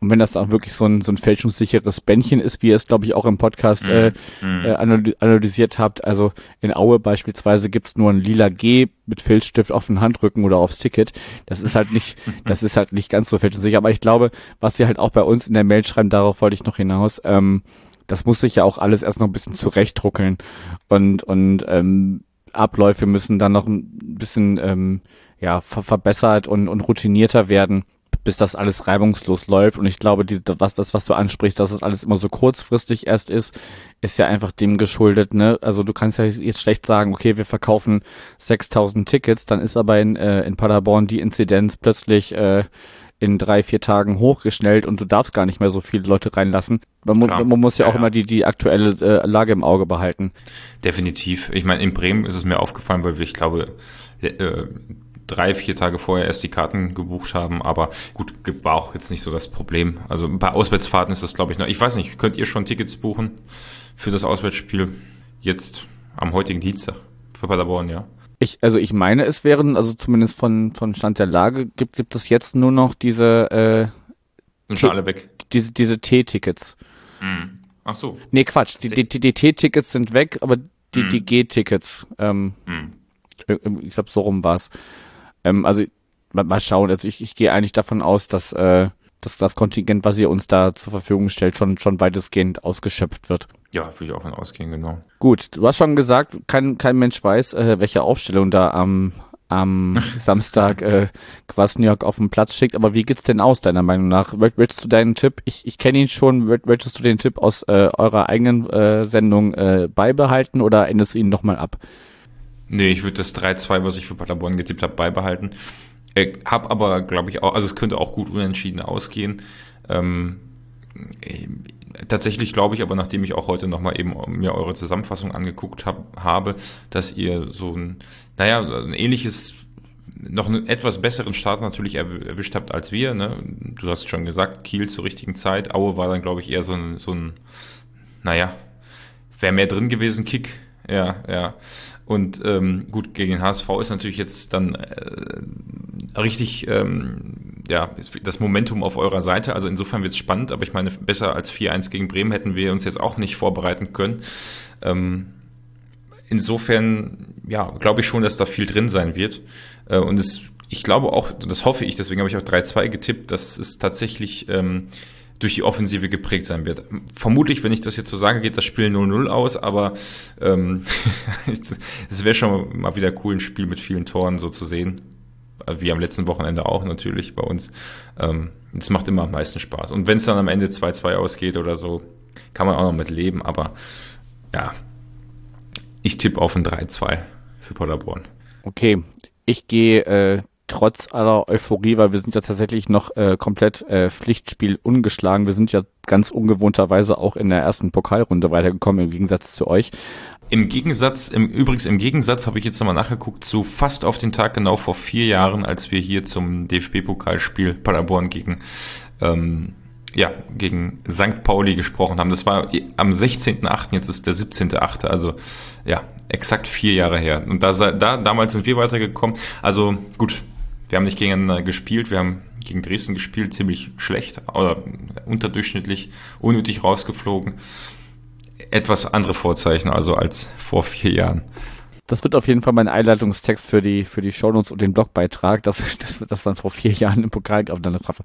und wenn das dann wirklich so ein, so ein fälschungssicheres Bändchen ist, wie ihr es, glaube ich, auch im Podcast äh, mm. äh, analysiert habt, also in Aue beispielsweise gibt's nur ein lila G mit Filzstift auf den Handrücken oder aufs Ticket. Das ist halt nicht, das ist halt nicht ganz so fälschungssicher. Aber ich glaube, was sie halt auch bei uns in der Mail schreiben, darauf wollte ich noch hinaus, ähm, das muss sich ja auch alles erst noch ein bisschen zurechtdruckeln. Und, und ähm, Abläufe müssen dann noch ein bisschen ähm, ja, ver verbessert und, und routinierter werden bis das alles reibungslos läuft. Und ich glaube, die, was, das, was du ansprichst, dass es alles immer so kurzfristig erst ist, ist ja einfach dem geschuldet, ne? Also du kannst ja jetzt schlecht sagen, okay, wir verkaufen 6000 Tickets, dann ist aber in, äh, in Paderborn die Inzidenz plötzlich, äh, in drei, vier Tagen hochgeschnellt und du darfst gar nicht mehr so viele Leute reinlassen. Man, Klar. man muss ja, ja auch ja. immer die, die aktuelle äh, Lage im Auge behalten. Definitiv. Ich meine, in Bremen ist es mir aufgefallen, weil wir, ich glaube, äh, drei, vier Tage vorher erst die Karten gebucht haben, aber gut, war auch jetzt nicht so das Problem. Also bei Auswärtsfahrten ist das, glaube ich, noch. Ich weiß nicht, könnt ihr schon Tickets buchen für das Auswärtsspiel jetzt am heutigen Dienstag für Paderborn, ja? Ich, also ich meine, es wären, also zumindest von, von Stand der Lage, gibt, gibt es jetzt nur noch diese, äh, Und schon alle weg. Diese, diese T-Tickets. Hm. Ach so. Nee, Quatsch. Die, die, die, die T-Tickets sind weg, aber die, hm. die G-Tickets, ähm, hm. ich glaube, so rum war's. Ähm, also mal, schauen. Also ich, ich gehe eigentlich davon aus, dass, äh, dass das Kontingent, was ihr uns da zur Verfügung stellt, schon, schon weitestgehend ausgeschöpft wird. Ja, würde ich auch von ausgehen, genau. Gut, du hast schon gesagt, kein, kein Mensch weiß, äh, welche Aufstellung da am, am Samstag äh, Kwasniok auf den Platz schickt. Aber wie geht's denn aus, deiner Meinung nach? Willst du deinen Tipp, ich, ich kenne ihn schon, willst du den Tipp aus äh, eurer eigenen äh, Sendung äh, beibehalten oder endest du ihn nochmal ab? Nee, ich würde das 3-2, was ich für Paderborn getippt habe, beibehalten. Äh, hab aber, glaube ich, auch, also es könnte auch gut unentschieden ausgehen. Ähm, äh, tatsächlich glaube ich aber, nachdem ich auch heute nochmal eben mir eure Zusammenfassung angeguckt hab, habe, dass ihr so ein, naja, ein ähnliches, noch einen etwas besseren Start natürlich erwischt habt als wir. Ne? Du hast schon gesagt, Kiel zur richtigen Zeit. Aue war dann, glaube ich, eher so ein, so ein naja, wäre mehr drin gewesen, Kick. Ja, ja. Und ähm, gut, gegen den HSV ist natürlich jetzt dann äh, richtig ähm, ja, das Momentum auf eurer Seite. Also insofern wird es spannend, aber ich meine, besser als 4-1 gegen Bremen hätten wir uns jetzt auch nicht vorbereiten können. Ähm, insofern, ja, glaube ich schon, dass da viel drin sein wird. Äh, und es, ich glaube auch, das hoffe ich, deswegen habe ich auch 3-2 getippt, dass es tatsächlich ähm, durch die Offensive geprägt sein wird. Vermutlich, wenn ich das jetzt so sage, geht das Spiel 0-0 aus, aber ähm, es wäre schon mal wieder cool, ein Spiel mit vielen Toren so zu sehen. Wie am letzten Wochenende auch natürlich bei uns. Ähm, macht immer am meisten Spaß. Und wenn es dann am Ende 2-2 ausgeht oder so, kann man auch noch mit leben, aber ja, ich tippe auf ein 3-2 für Paderborn. Okay, ich gehe äh, trotz aller Euphorie, weil wir sind ja tatsächlich noch äh, komplett äh, Pflichtspiel ungeschlagen. Wir sind ja ganz ungewohnterweise auch in der ersten Pokalrunde weitergekommen im Gegensatz zu euch. Im Gegensatz, im, übrigens im Gegensatz habe ich jetzt nochmal nachgeguckt, zu fast auf den Tag genau vor vier Jahren, als wir hier zum DFB-Pokalspiel Paderborn gegen ähm, ja, gegen St. Pauli gesprochen haben. Das war am 16.8., jetzt ist der 17.8., also ja, exakt vier Jahre her. Und da, da damals sind wir weitergekommen. Also gut, wir haben nicht gegeneinander gespielt, wir haben gegen Dresden gespielt, ziemlich schlecht oder unterdurchschnittlich, unnötig rausgeflogen. Etwas andere Vorzeichen also als vor vier Jahren. Das wird auf jeden Fall mein Einleitungstext für die, für die Shownotes und den Blogbeitrag, dass, dass, dass man vor vier Jahren im Pokal aufeinander traf.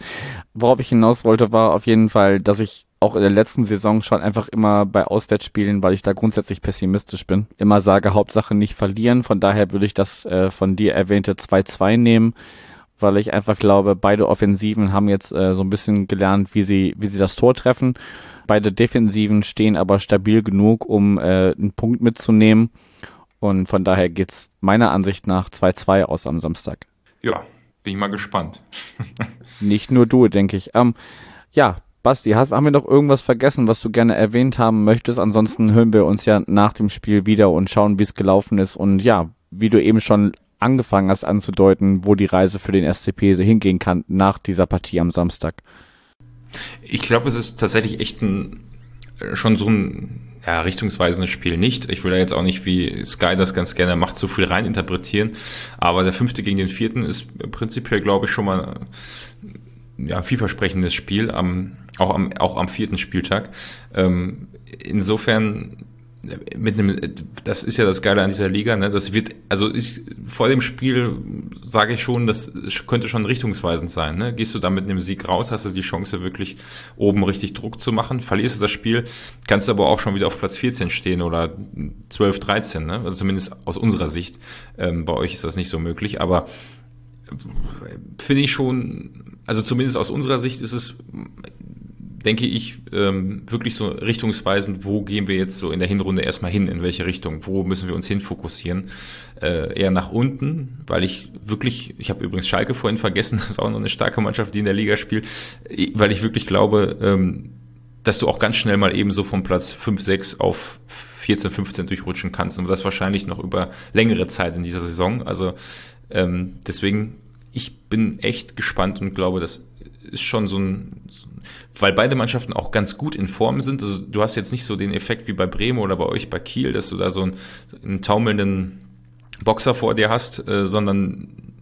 Worauf ich hinaus wollte, war auf jeden Fall, dass ich auch in der letzten Saison schon einfach immer bei Auswärtsspielen, weil ich da grundsätzlich pessimistisch bin, immer sage, Hauptsache nicht verlieren. Von daher würde ich das äh, von dir erwähnte 2-2 nehmen, weil ich einfach glaube, beide Offensiven haben jetzt äh, so ein bisschen gelernt, wie sie, wie sie das Tor treffen. Beide Defensiven stehen aber stabil genug, um äh, einen Punkt mitzunehmen. Und von daher geht's meiner Ansicht nach 2-2 aus am Samstag. Ja, bin ich mal gespannt. Nicht nur du, denke ich. Ähm, ja, Basti, hast, haben wir noch irgendwas vergessen, was du gerne erwähnt haben möchtest? Ansonsten hören wir uns ja nach dem Spiel wieder und schauen, wie es gelaufen ist. Und ja, wie du eben schon angefangen hast anzudeuten, wo die Reise für den SCP hingehen kann nach dieser Partie am Samstag. Ich glaube, es ist tatsächlich echt ein, schon so ein ja, richtungsweisendes Spiel nicht. Ich will ja jetzt auch nicht, wie Sky das ganz gerne macht, so viel reininterpretieren. Aber der fünfte gegen den vierten ist prinzipiell, glaube ich, schon mal ja, vielversprechendes Spiel, am, auch, am, auch am vierten Spieltag. Ähm, insofern mit einem, das ist ja das Geile an dieser Liga, ne? Das wird, also ich, vor dem Spiel sage ich schon, das könnte schon richtungsweisend sein, ne? Gehst du da mit einem Sieg raus, hast du die Chance wirklich oben richtig Druck zu machen. Verlierst du das Spiel, kannst du aber auch schon wieder auf Platz 14 stehen oder 12, 13, ne? Also zumindest aus unserer Sicht. Ähm, bei euch ist das nicht so möglich, aber finde ich schon, also zumindest aus unserer Sicht ist es denke ich, ähm, wirklich so richtungsweisend, wo gehen wir jetzt so in der Hinrunde erstmal hin, in welche Richtung, wo müssen wir uns hinfokussieren. Äh, eher nach unten, weil ich wirklich, ich habe übrigens Schalke vorhin vergessen, das ist auch noch eine starke Mannschaft, die in der Liga spielt, weil ich wirklich glaube, ähm, dass du auch ganz schnell mal eben so vom Platz 5, 6 auf 14, 15 durchrutschen kannst und das wahrscheinlich noch über längere Zeit in dieser Saison. Also ähm, deswegen, ich bin echt gespannt und glaube, das ist schon so ein, weil beide Mannschaften auch ganz gut in Form sind. Also du hast jetzt nicht so den Effekt wie bei Bremen oder bei euch bei Kiel, dass du da so einen, einen taumelnden Boxer vor dir hast, äh, sondern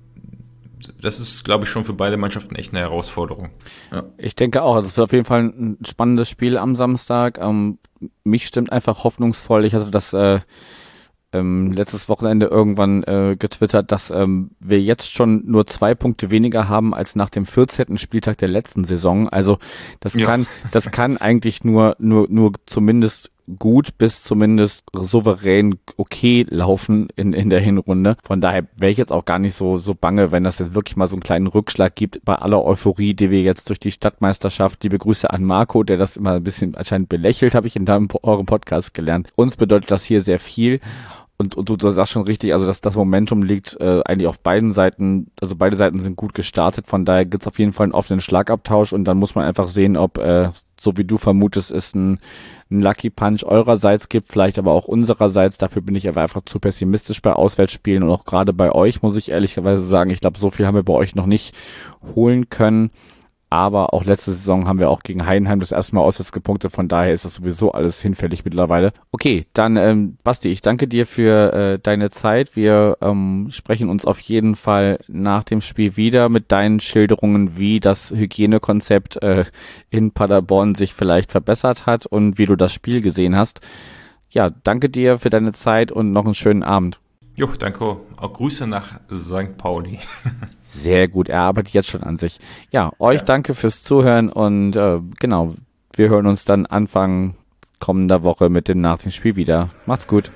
das ist, glaube ich, schon für beide Mannschaften echt eine Herausforderung. Ja. Ich denke auch, es wird auf jeden Fall ein spannendes Spiel am Samstag. Ähm, mich stimmt einfach hoffnungsvoll. Ich hatte das äh, ähm, letztes Wochenende irgendwann äh, getwittert, dass ähm, wir jetzt schon nur zwei Punkte weniger haben als nach dem 14. Spieltag der letzten Saison. Also das ja. kann, das kann eigentlich nur, nur, nur zumindest gut bis zumindest souverän okay laufen in, in der Hinrunde. Von daher wäre ich jetzt auch gar nicht so, so bange, wenn das jetzt wirklich mal so einen kleinen Rückschlag gibt bei aller Euphorie, die wir jetzt durch die Stadtmeisterschaft, liebe Grüße an Marco, der das immer ein bisschen anscheinend belächelt, habe ich in deinem, eurem Podcast gelernt. Uns bedeutet das hier sehr viel und, und du sagst schon richtig, also das, das Momentum liegt äh, eigentlich auf beiden Seiten, also beide Seiten sind gut gestartet, von daher gibt's auf jeden Fall einen offenen Schlagabtausch und dann muss man einfach sehen, ob, äh, so wie du vermutest, es ein, ein Lucky Punch eurerseits gibt, vielleicht aber auch unsererseits. Dafür bin ich aber einfach zu pessimistisch bei Auswärtsspielen und auch gerade bei euch, muss ich ehrlicherweise sagen, ich glaube, so viel haben wir bei euch noch nicht holen können. Aber auch letzte Saison haben wir auch gegen Heidenheim das erste Mal auswärts gepunktet. Von daher ist das sowieso alles hinfällig mittlerweile. Okay, dann ähm, Basti, ich danke dir für äh, deine Zeit. Wir ähm, sprechen uns auf jeden Fall nach dem Spiel wieder mit deinen Schilderungen, wie das Hygienekonzept äh, in Paderborn sich vielleicht verbessert hat und wie du das Spiel gesehen hast. Ja, danke dir für deine Zeit und noch einen schönen Abend. Jo, danke. Auch Grüße nach St. Pauli. Sehr gut, er arbeitet jetzt schon an sich. Ja, euch ja. danke fürs Zuhören und äh, genau, wir hören uns dann Anfang kommender Woche mit dem Nachrichtenspiel wieder. Macht's gut.